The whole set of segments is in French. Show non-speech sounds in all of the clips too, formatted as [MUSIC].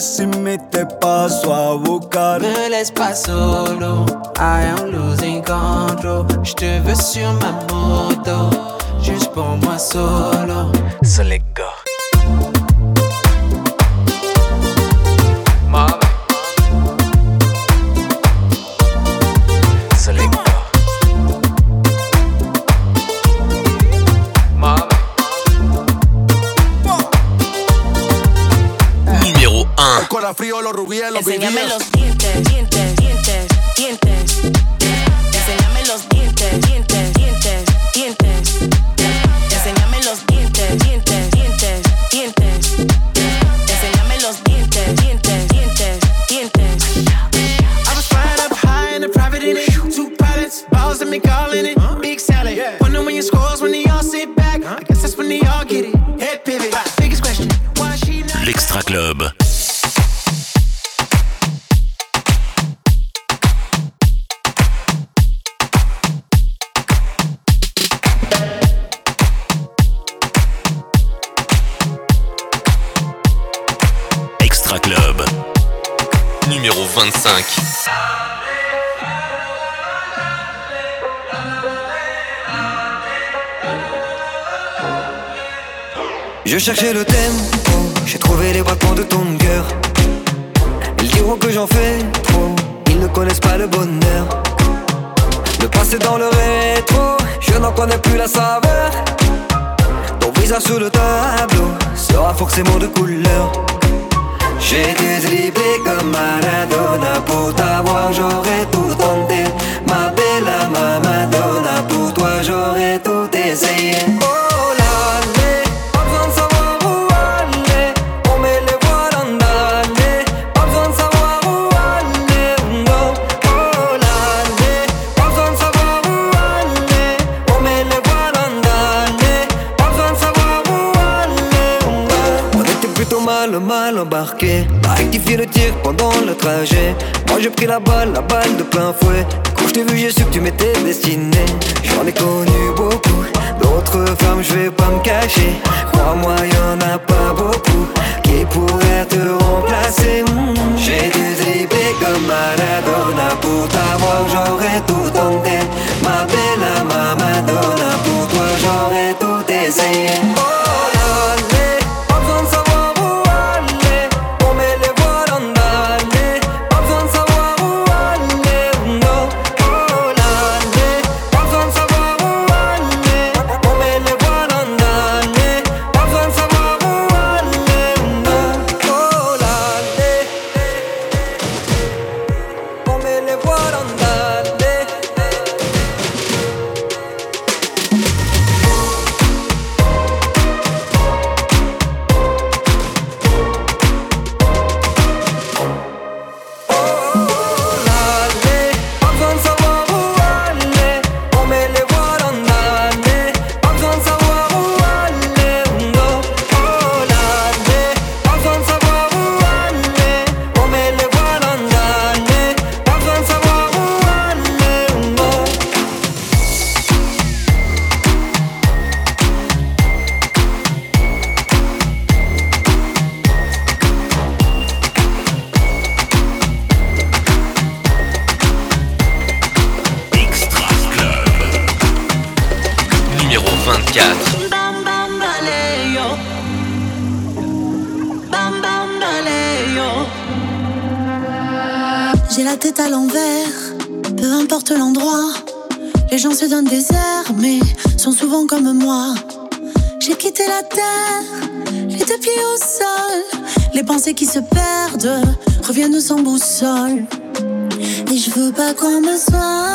Si me te paso a buscar. Me laisse pas solo, I am losing control. Je te veux sur ma moto, juste pour moi solo. So Rubiel, los Enséñame 25. Je cherchais le thème, j'ai trouvé les battements de ton cœur. Ils diront que j'en fais trop, ils ne connaissent pas le bonheur. Le passé dans le rétro, je n'en connais plus la saveur. Ton visage sur le tableau sera forcément de couleur. J'ai dû dribbler comme Maradona. Pour t'avoir j'aurais tout tenté. Ma belle ma Madonna. Pour toi j'aurais tout essayé rectifier le tir pendant le trajet. Moi j'ai pris la balle, la balle de plein fouet. Quand je t'ai vu, j'ai su que tu m'étais destiné. J'en ai connu beaucoup, d'autres femmes, je vais pas me cacher. Crois-moi, y'en a pas beaucoup qui pourraient te remplacer. Hmm. J'ai dû dribbler comme Maradona pour t'avoir, j'aurais tout tenté. Ma belle, ma Madonna, pour toi, j'aurais tout essayé. Sans boussole. Et je veux pas qu'on me soigne.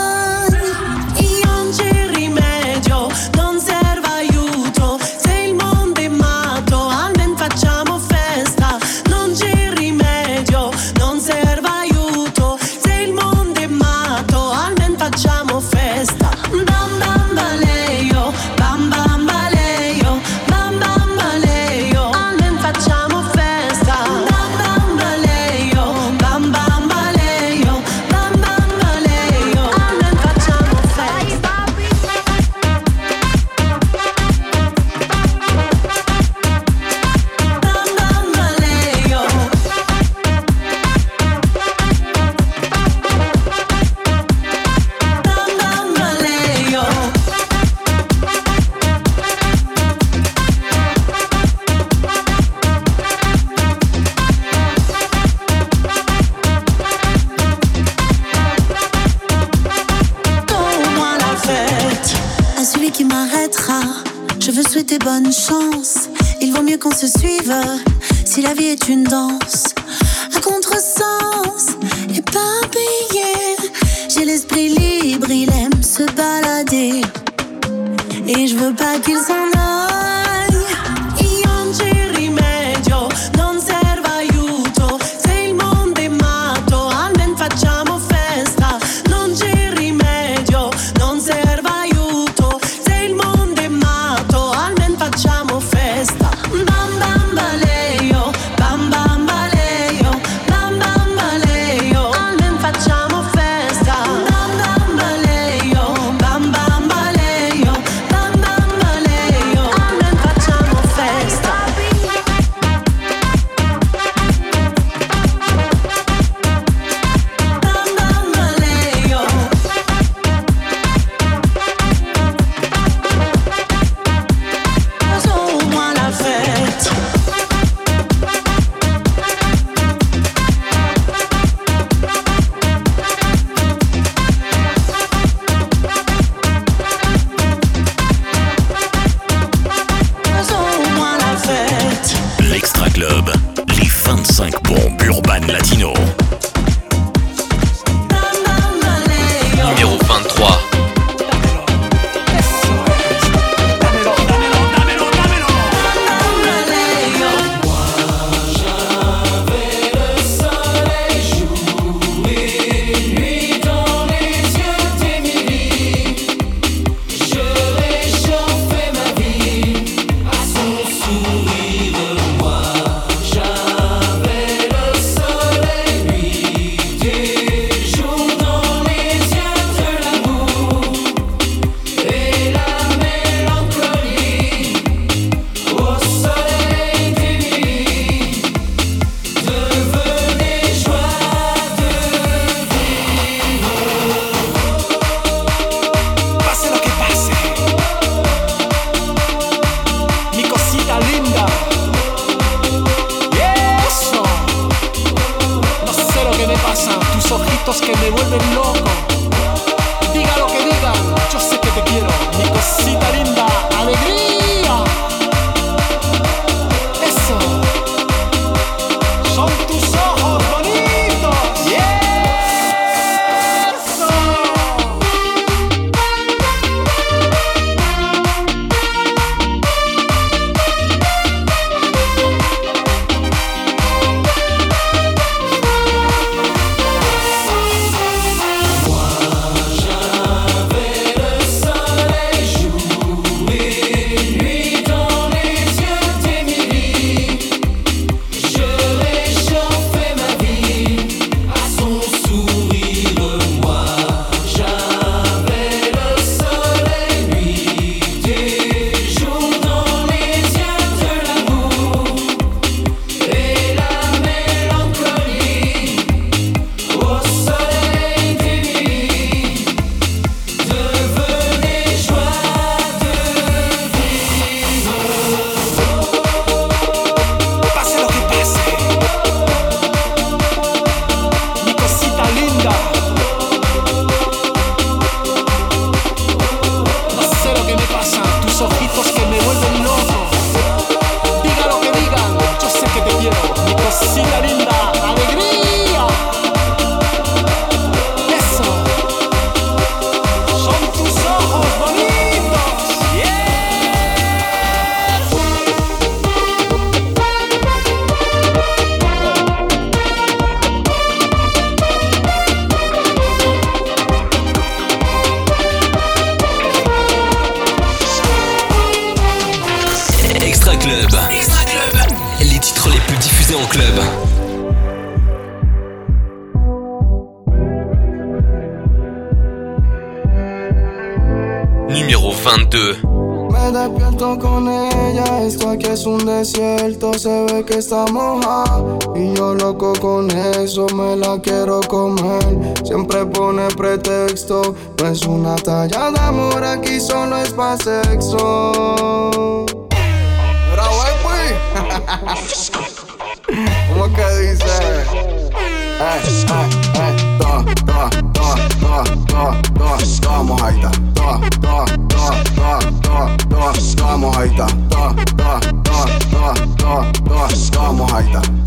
Yeah.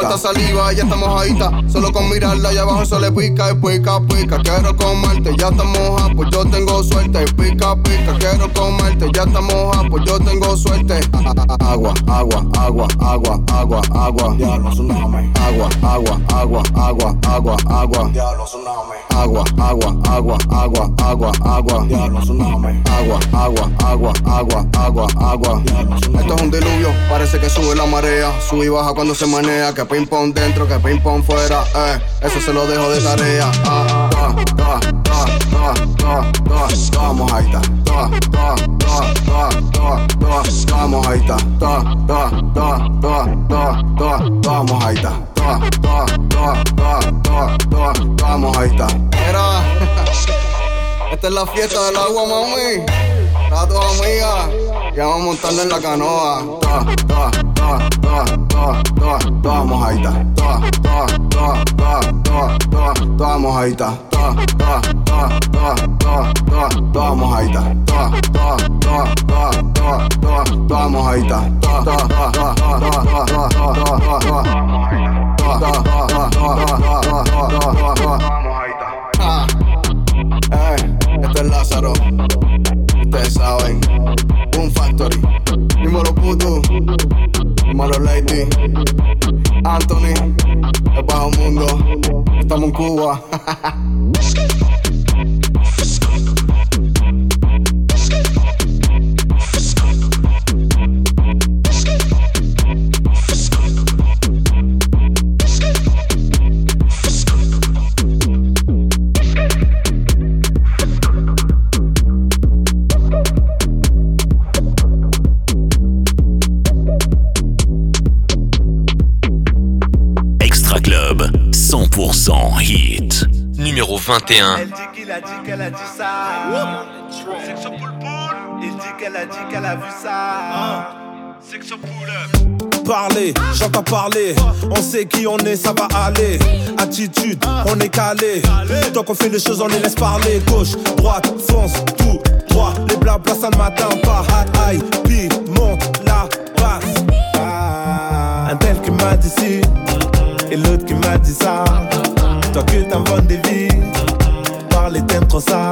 Falta saliva, ya está mojadita, solo con mirarla allá abajo se le pica y pica, pica, quiero comerte, ya está moja, pues yo tengo suerte, pica, pica, quiero comerte, ya está moja, pues yo tengo suerte, agua, agua, agua, agua, agua agua, Diablo, tsunami. Agua, agua, agua, agua, agua, agua. Diablo, tsunami. Agua, agua, agua, agua, agua, agua. Diablo, tsunami. Agua, agua, agua, agua, agua, agua. Esto es un diluvio, parece que sube la marea. Sube y baja cuando se manea. Que ping pong dentro, que ping pong fuera. Eh, eso se lo dejo de tarea. Ah, ah, ah, ah, ah, ah, ah, Vamos ahí está. Vamos ahí está. Vamos ahí está. Vamos ahí está. Mira, esta es la fiesta del agua, mami. A tu amiga, ya vamos montando en la canoa todas, todas, todas, todas, todas mojaditas. Todas, todas, todas, todas, todas, todas, todas mojaditas. Todas, todas, todas, todas, todas, todas, todas mojaditas. Todas, todas, todas, todas, todas, todas, todas mojaditas. Todas, todas, todas, todas, todas, todas, todas, este es Lázaro saben, Boom Factory, Dímelo puto, Dímelo Lady, Anthony, el bajo mundo, estamos en Cuba. [LAUGHS] 21. Elle dit qu'il a dit qu'elle a dit ça. Section poule poule. Il dit qu'elle a dit qu'elle a vu ça. Section poule. Parler, j'entends parler. On sait qui on est, ça va aller. Attitude, on est calé. Tant qu'on fait les choses, on les laisse parler. Gauche, droite, fonce, tout droit. Les blabla, ça ne m'atteint pas. Aïe, puis monte la basse. Un tel qui m'a dit si, et l'autre qui m'a dit ça. Toi que t'inventes des vies, parler t'aimes trop ça.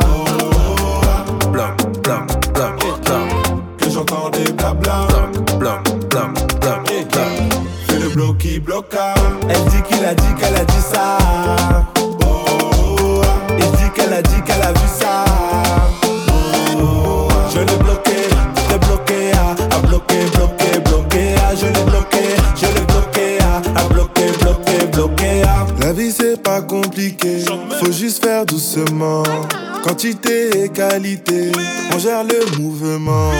Blam, blam, blam, blam. Que j'entends des blabla. Blam, blam, blam, blam, Fais le bloc qui bloqua. Elle dit qu'il a dit qu'elle a dit ça. Juste faire doucement. Quantité et qualité, on gère le mouvement.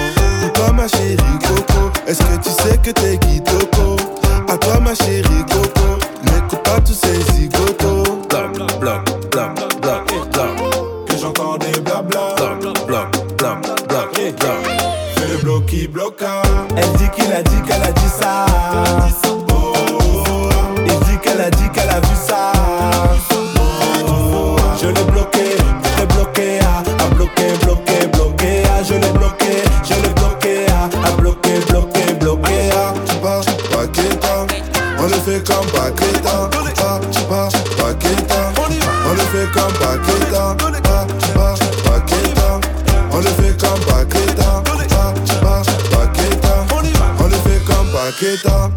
Pour toi ma chérie Coco, est-ce que tu sais que t'es Kitoko À toi ma chérie Coco, n'écoute pas tous ces zigotos. Bogotá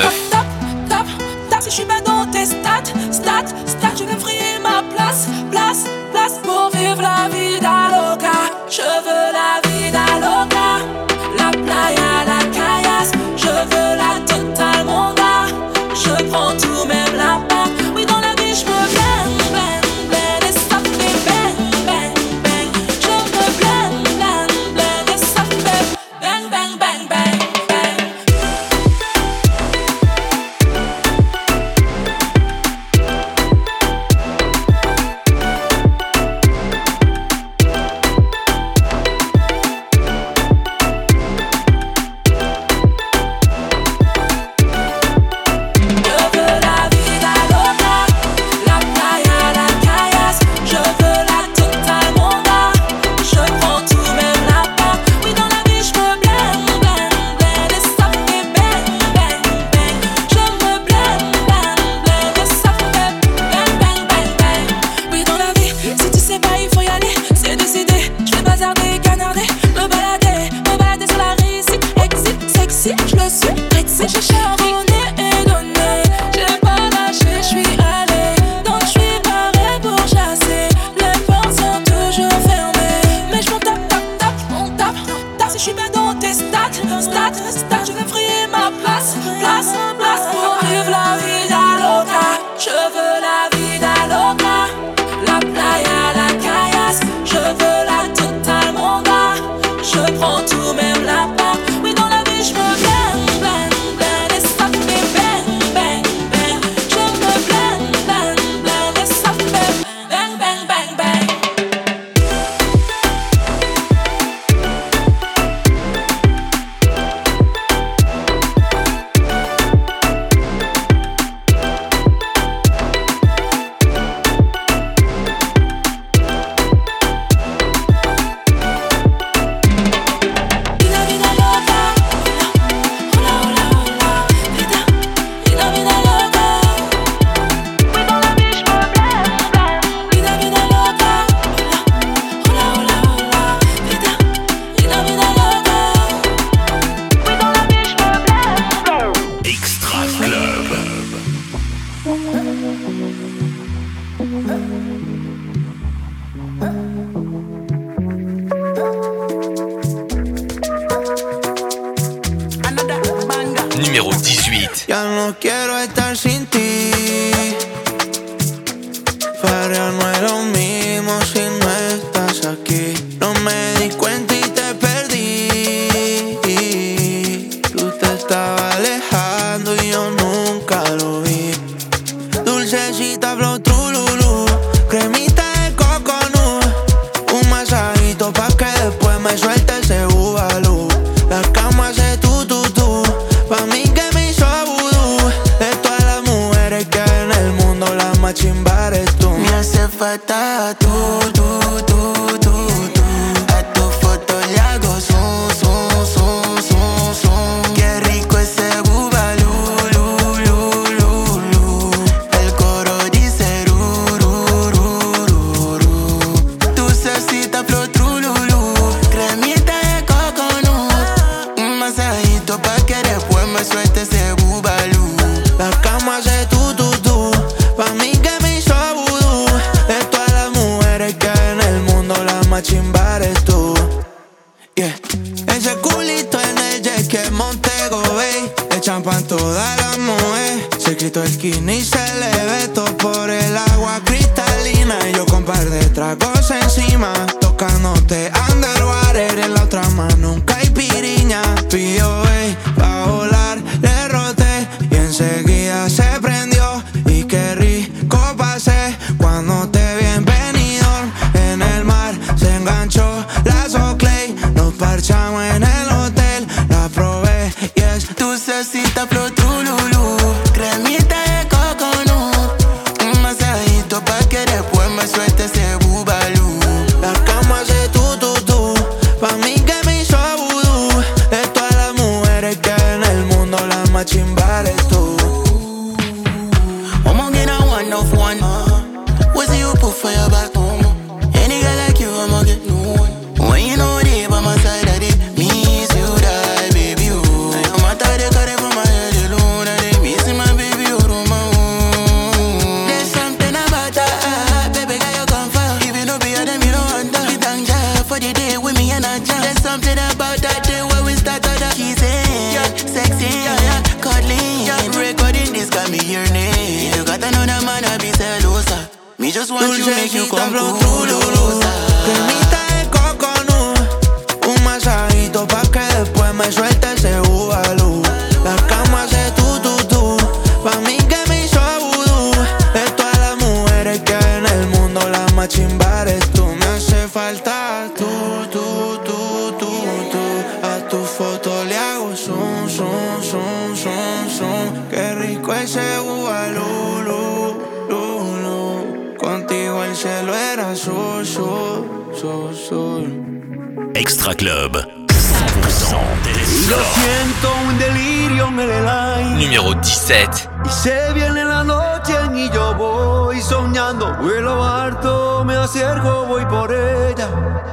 perspective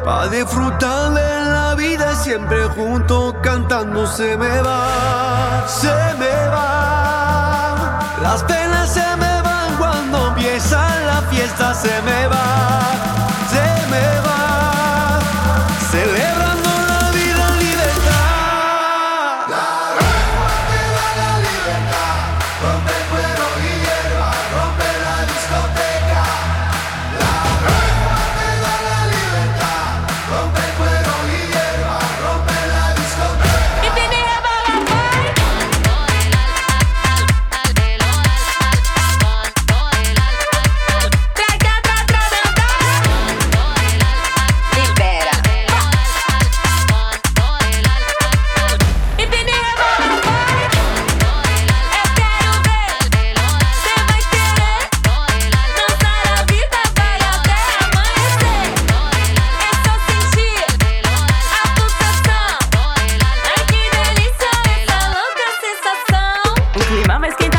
Pa' disfrutarle la vida siempre juntos cantando se me va, se me va. Las penas se me van cuando empieza la fiesta, se me va, se me va. Celebra mames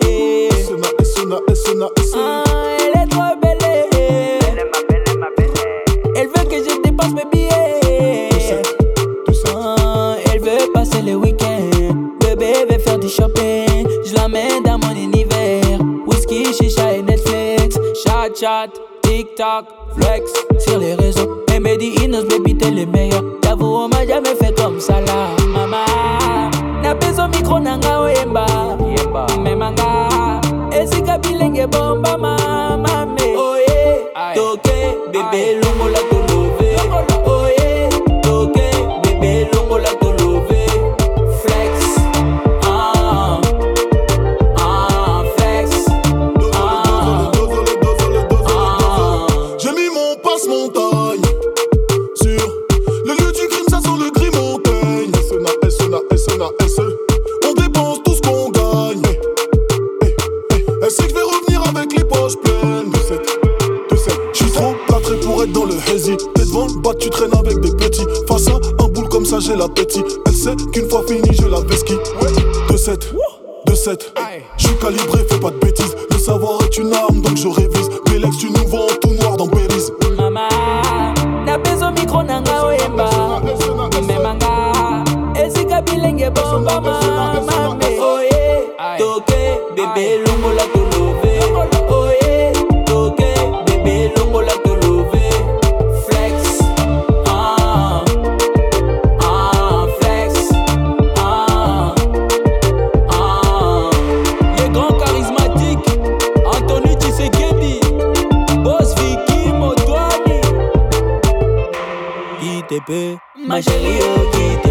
bébé. Ma chérie, oh,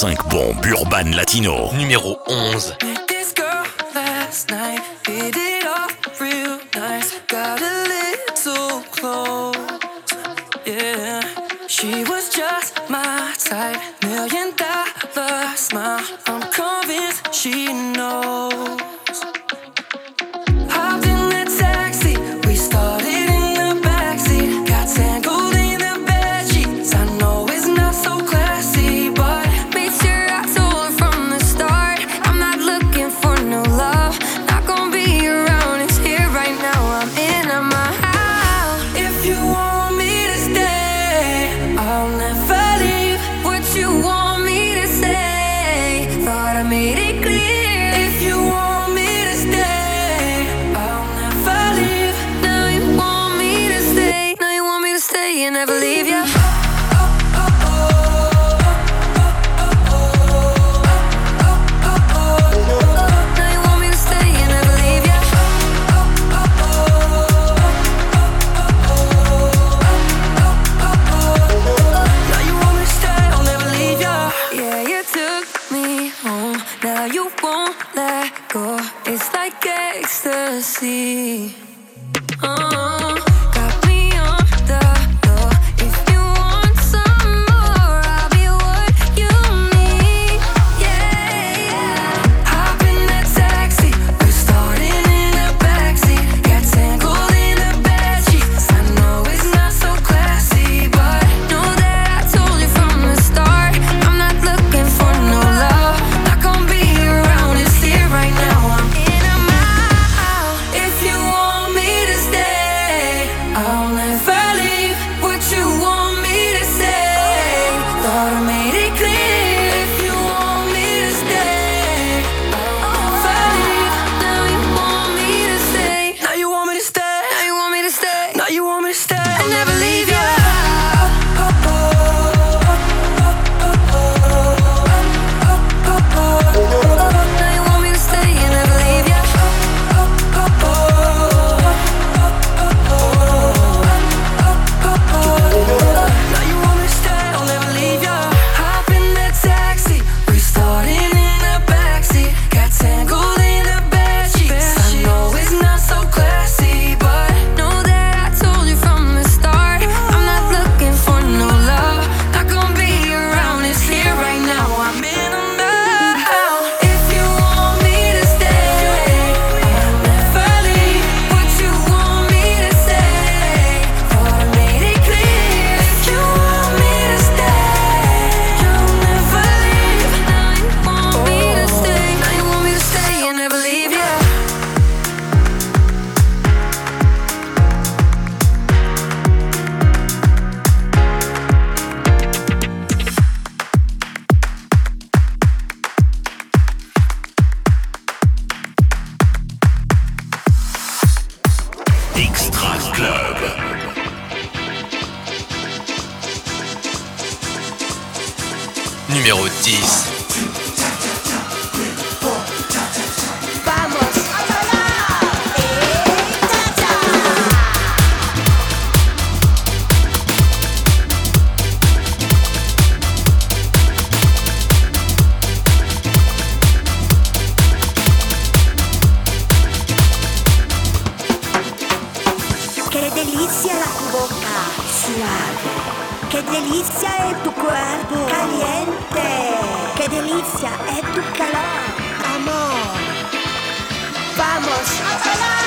5 bombes urbaines latino. Numéro 11. She was just my type. delizia la tu boca suave. Che delizia è tu cuerpo caliente. Che delizia è tu calor, amor. Vamos a bailar.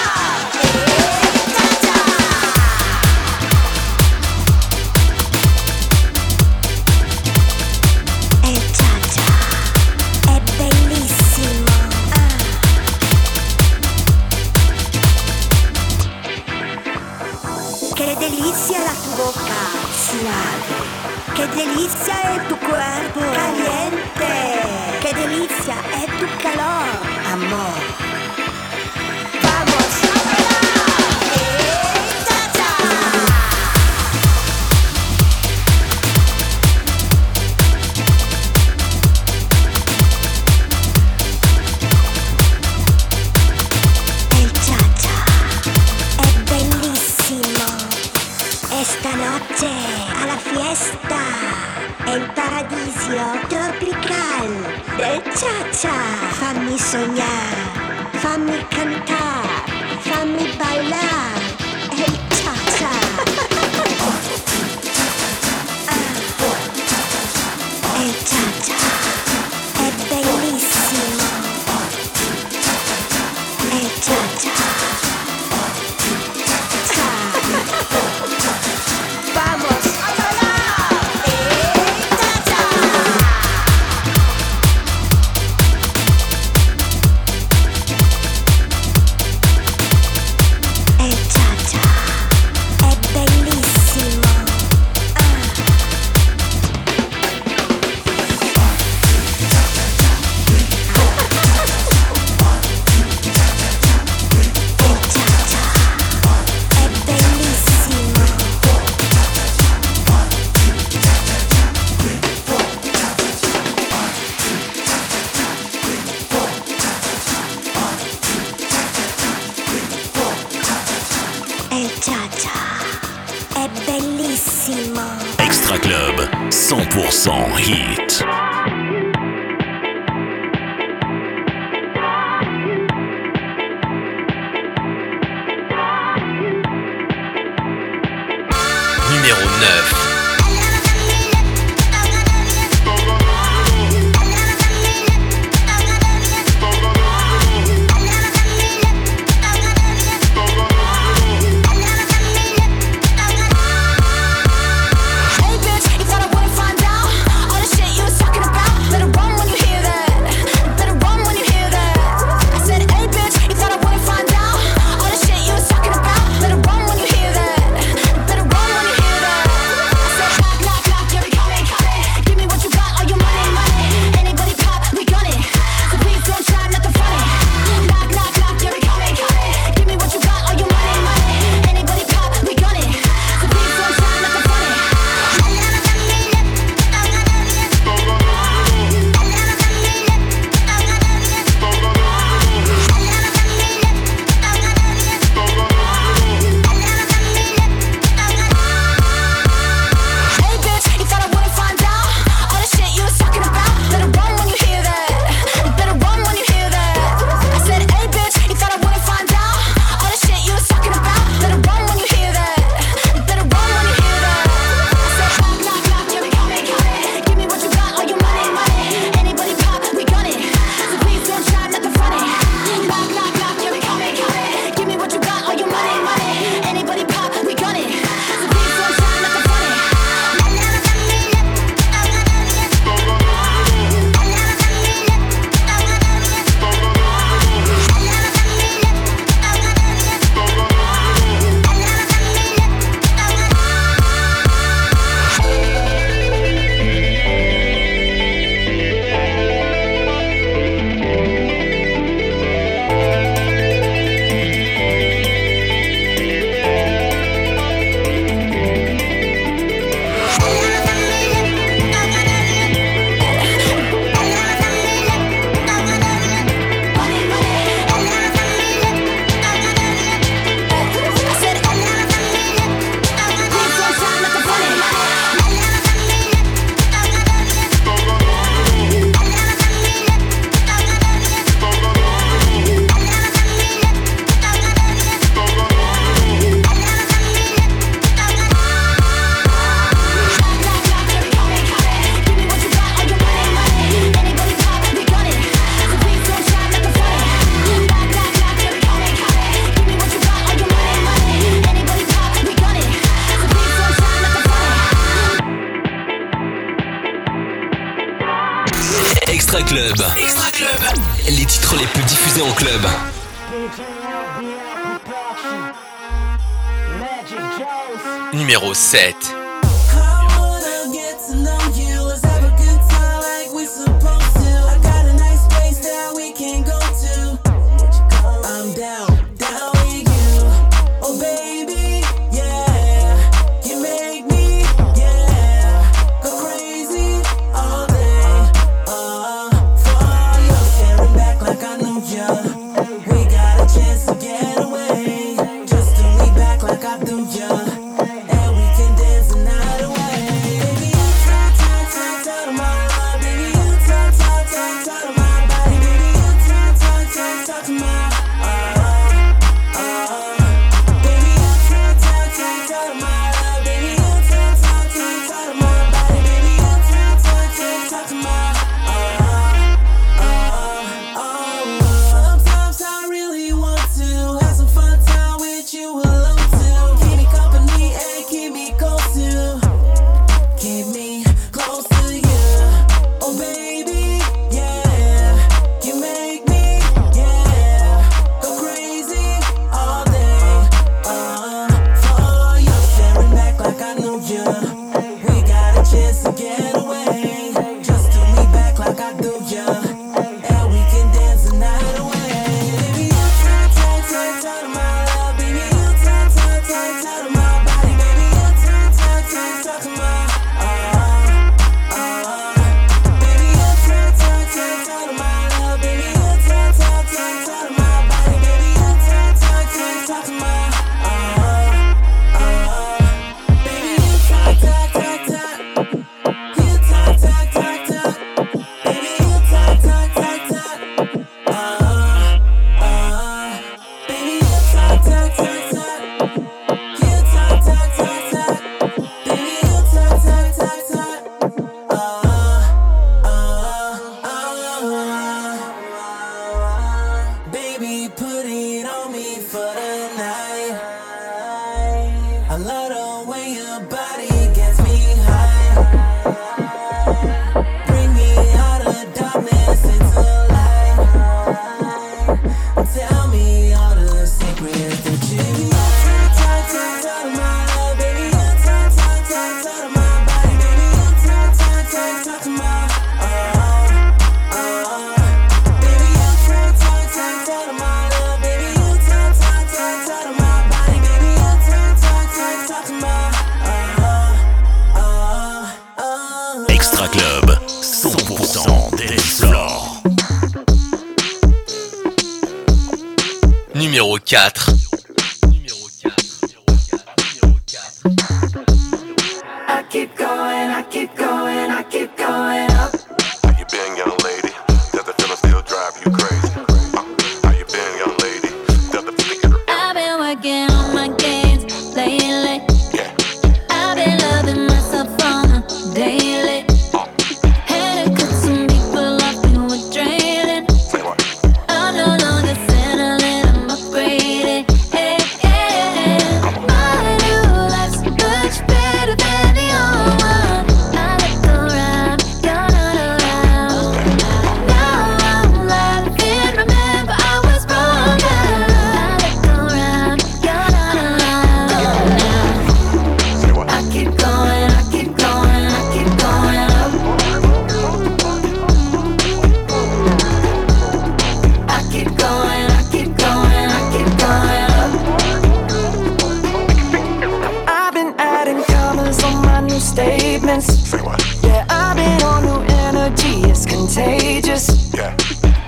Say what? Yeah, I've been on new energy, it's contagious. Yeah.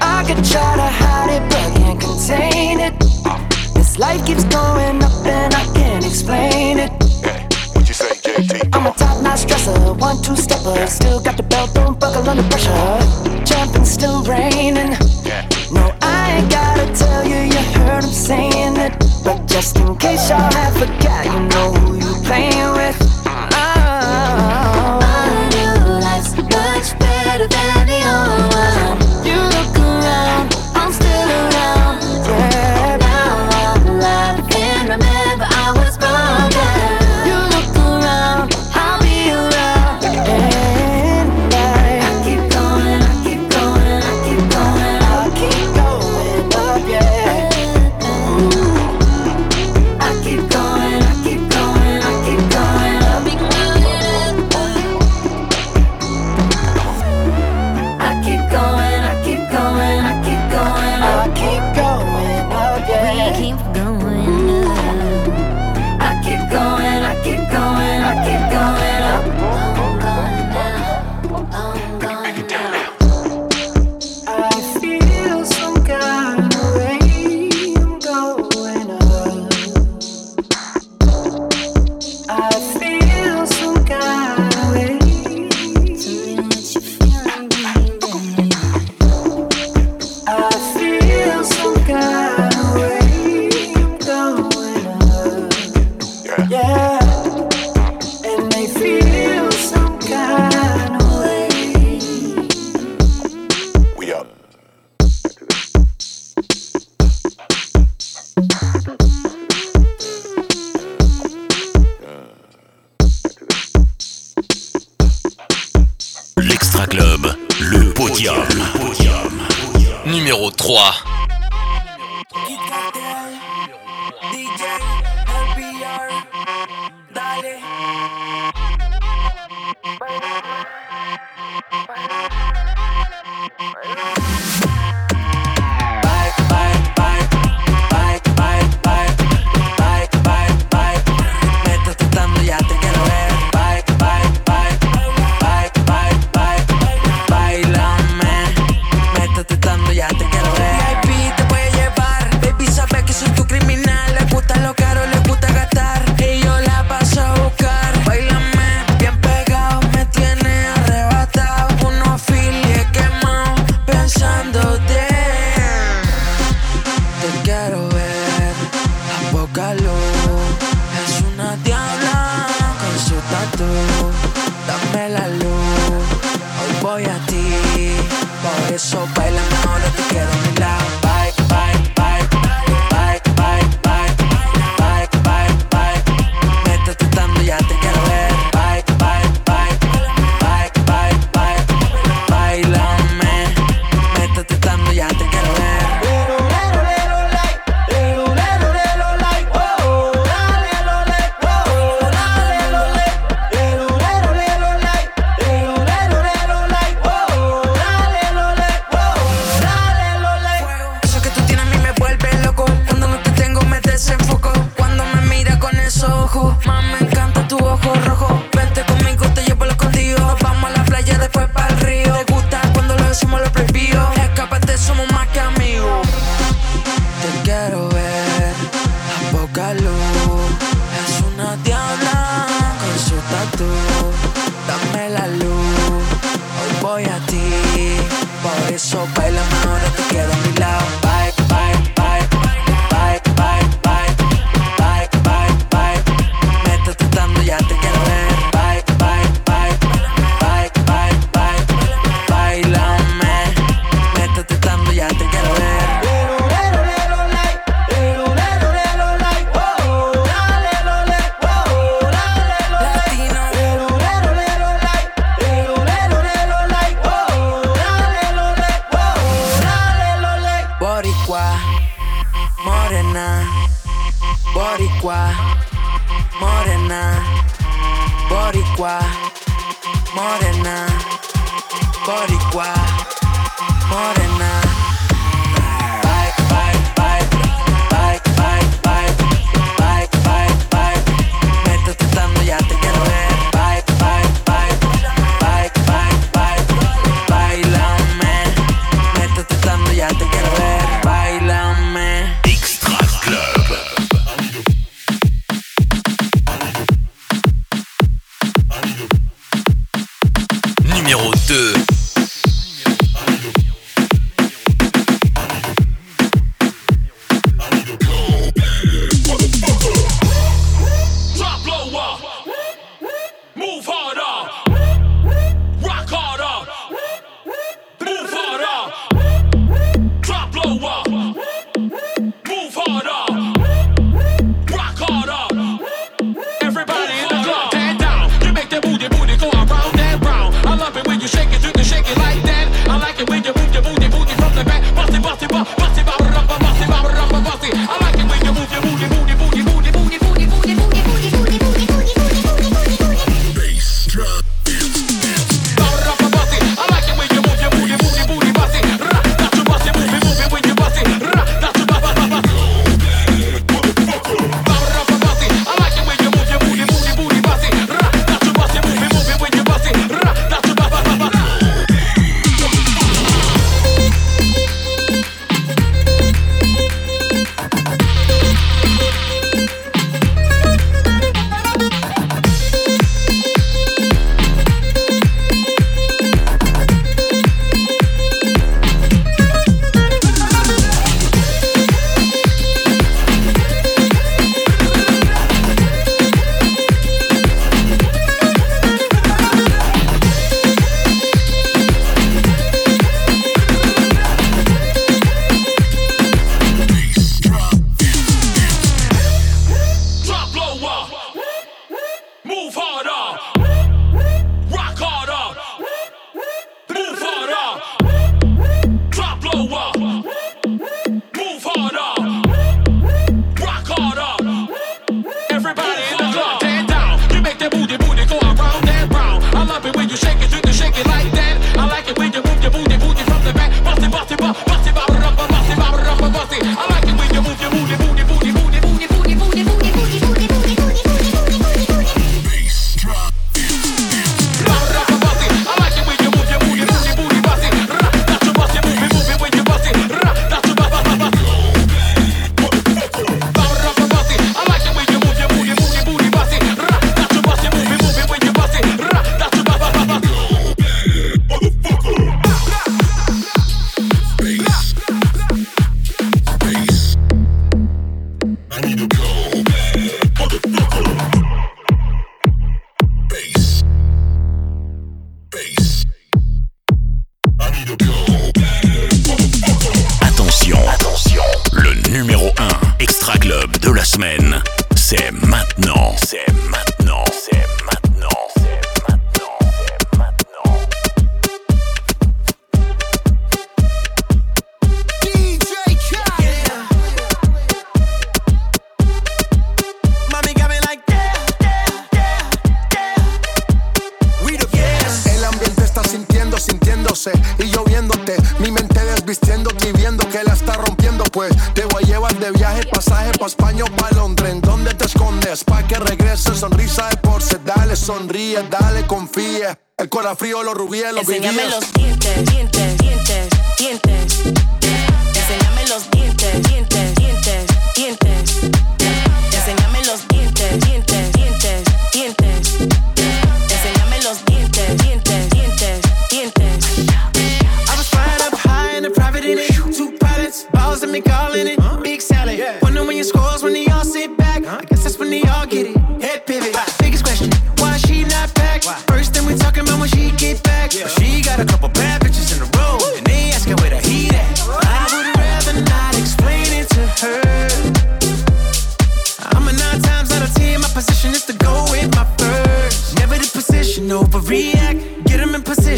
I could try to hide it, but can't contain it. Uh. This life keeps going up, and I can't explain it. Hey, What you say, JT? I'm a top notch dresser, one two stepper. Yeah. Still got the belt, don't buckle under pressure. Jumping, still raining.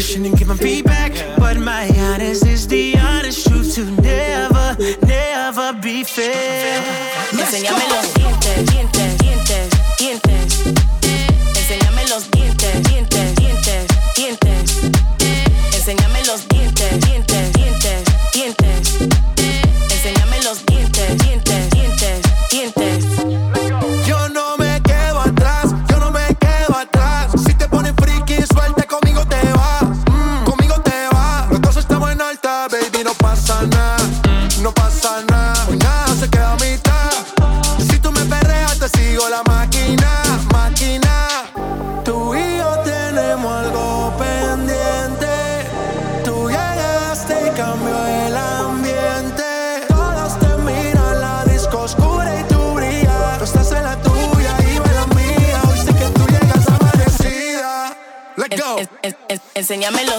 question and giving feedback. But my honest is the honest truth to never, never be fair. Let's go. enséñamelo